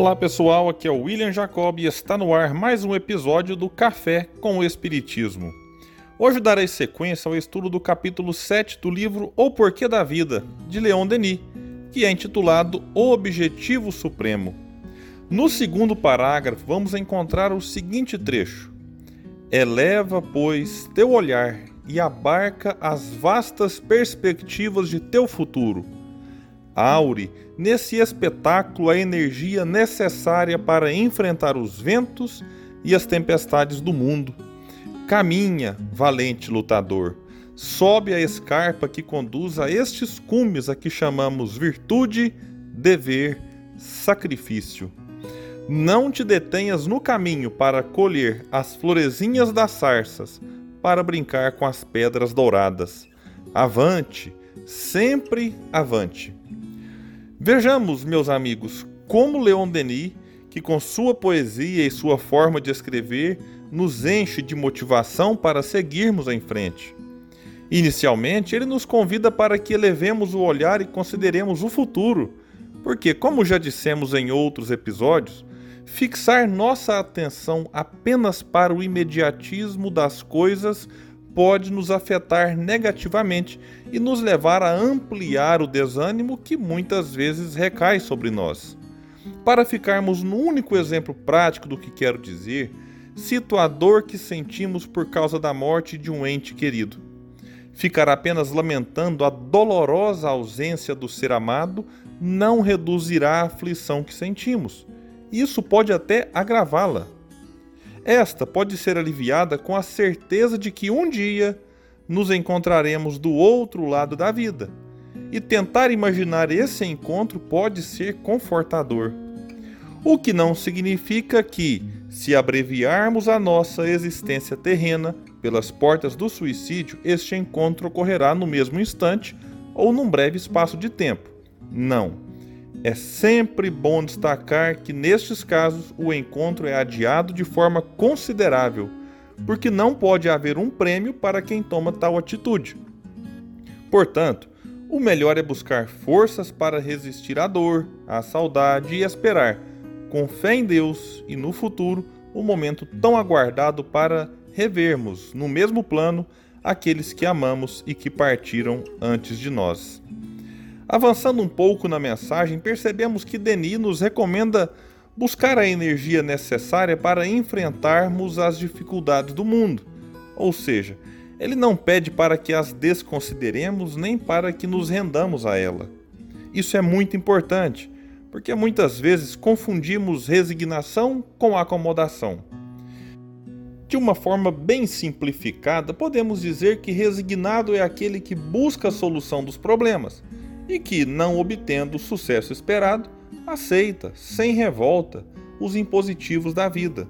Olá pessoal, aqui é o William Jacob e está no ar mais um episódio do Café com o Espiritismo. Hoje darei sequência ao estudo do capítulo 7 do livro O Porquê da Vida, de Leon Denis, que é intitulado O Objetivo Supremo. No segundo parágrafo, vamos encontrar o seguinte trecho: Eleva, pois, teu olhar e abarca as vastas perspectivas de teu futuro aure nesse espetáculo a energia necessária para enfrentar os ventos e as tempestades do mundo. Caminha, valente lutador, sobe a escarpa que conduz a estes cumes a que chamamos virtude, dever, sacrifício. Não te detenhas no caminho para colher as florezinhas das sarças, para brincar com as pedras douradas. Avante, sempre avante. Vejamos, meus amigos, como Leon Denis, que com sua poesia e sua forma de escrever nos enche de motivação para seguirmos em frente. Inicialmente, ele nos convida para que elevemos o olhar e consideremos o futuro, porque, como já dissemos em outros episódios, fixar nossa atenção apenas para o imediatismo das coisas pode nos afetar negativamente e nos levar a ampliar o desânimo que muitas vezes recai sobre nós. Para ficarmos no único exemplo prático do que quero dizer, cito a dor que sentimos por causa da morte de um ente querido. Ficar apenas lamentando a dolorosa ausência do ser amado não reduzirá a aflição que sentimos. Isso pode até agravá-la. Esta pode ser aliviada com a certeza de que um dia nos encontraremos do outro lado da vida. E tentar imaginar esse encontro pode ser confortador. O que não significa que, se abreviarmos a nossa existência terrena pelas portas do suicídio, este encontro ocorrerá no mesmo instante ou num breve espaço de tempo. Não. É sempre bom destacar que nestes casos o encontro é adiado de forma considerável, porque não pode haver um prêmio para quem toma tal atitude. Portanto, o melhor é buscar forças para resistir à dor, à saudade e esperar, com fé em Deus e no futuro, o momento tão aguardado para revermos no mesmo plano aqueles que amamos e que partiram antes de nós. Avançando um pouco na mensagem, percebemos que Denis nos recomenda buscar a energia necessária para enfrentarmos as dificuldades do mundo. Ou seja, ele não pede para que as desconsideremos nem para que nos rendamos a ela. Isso é muito importante, porque muitas vezes confundimos resignação com acomodação. De uma forma bem simplificada, podemos dizer que resignado é aquele que busca a solução dos problemas e que, não obtendo o sucesso esperado, aceita, sem revolta, os impositivos da vida.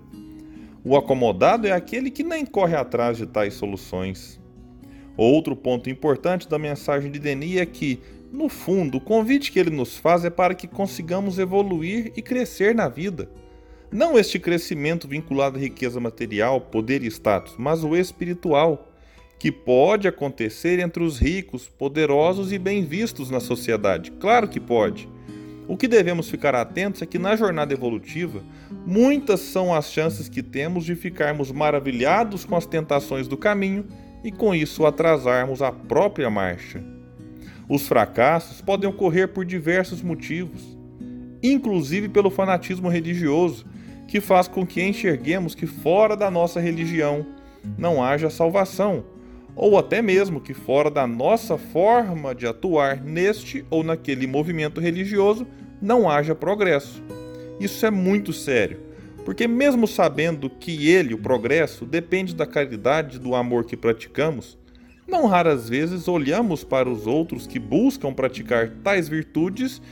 O acomodado é aquele que nem corre atrás de tais soluções. Outro ponto importante da mensagem de Denis é que, no fundo, o convite que ele nos faz é para que consigamos evoluir e crescer na vida. Não este crescimento vinculado à riqueza material, poder e status, mas o espiritual que pode acontecer entre os ricos, poderosos e bem vistos na sociedade. Claro que pode. O que devemos ficar atentos é que na jornada evolutiva, muitas são as chances que temos de ficarmos maravilhados com as tentações do caminho e com isso atrasarmos a própria marcha. Os fracassos podem ocorrer por diversos motivos, inclusive pelo fanatismo religioso, que faz com que enxerguemos que fora da nossa religião não haja salvação ou até mesmo que fora da nossa forma de atuar neste ou naquele movimento religioso não haja progresso. Isso é muito sério, porque, mesmo sabendo que ele, o progresso, depende da caridade do amor que praticamos, não raras vezes olhamos para os outros que buscam praticar tais virtudes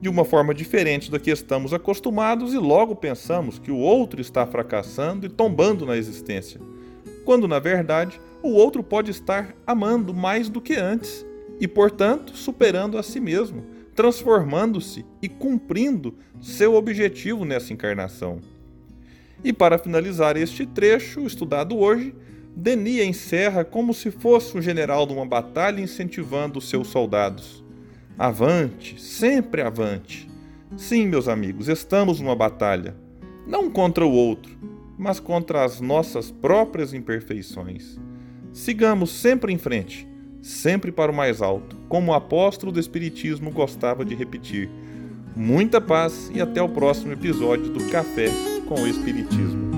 de uma forma diferente da que estamos acostumados e logo pensamos que o outro está fracassando e tombando na existência, quando na verdade o outro pode estar amando mais do que antes e, portanto, superando a si mesmo, transformando-se e cumprindo seu objetivo nessa encarnação. E para finalizar este trecho estudado hoje, Denis encerra como se fosse um general de uma batalha incentivando os seus soldados. Avante, sempre avante. Sim, meus amigos, estamos numa batalha. Não contra o outro, mas contra as nossas próprias imperfeições. Sigamos sempre em frente, sempre para o mais alto, como o apóstolo do Espiritismo gostava de repetir. Muita paz e até o próximo episódio do Café com o Espiritismo.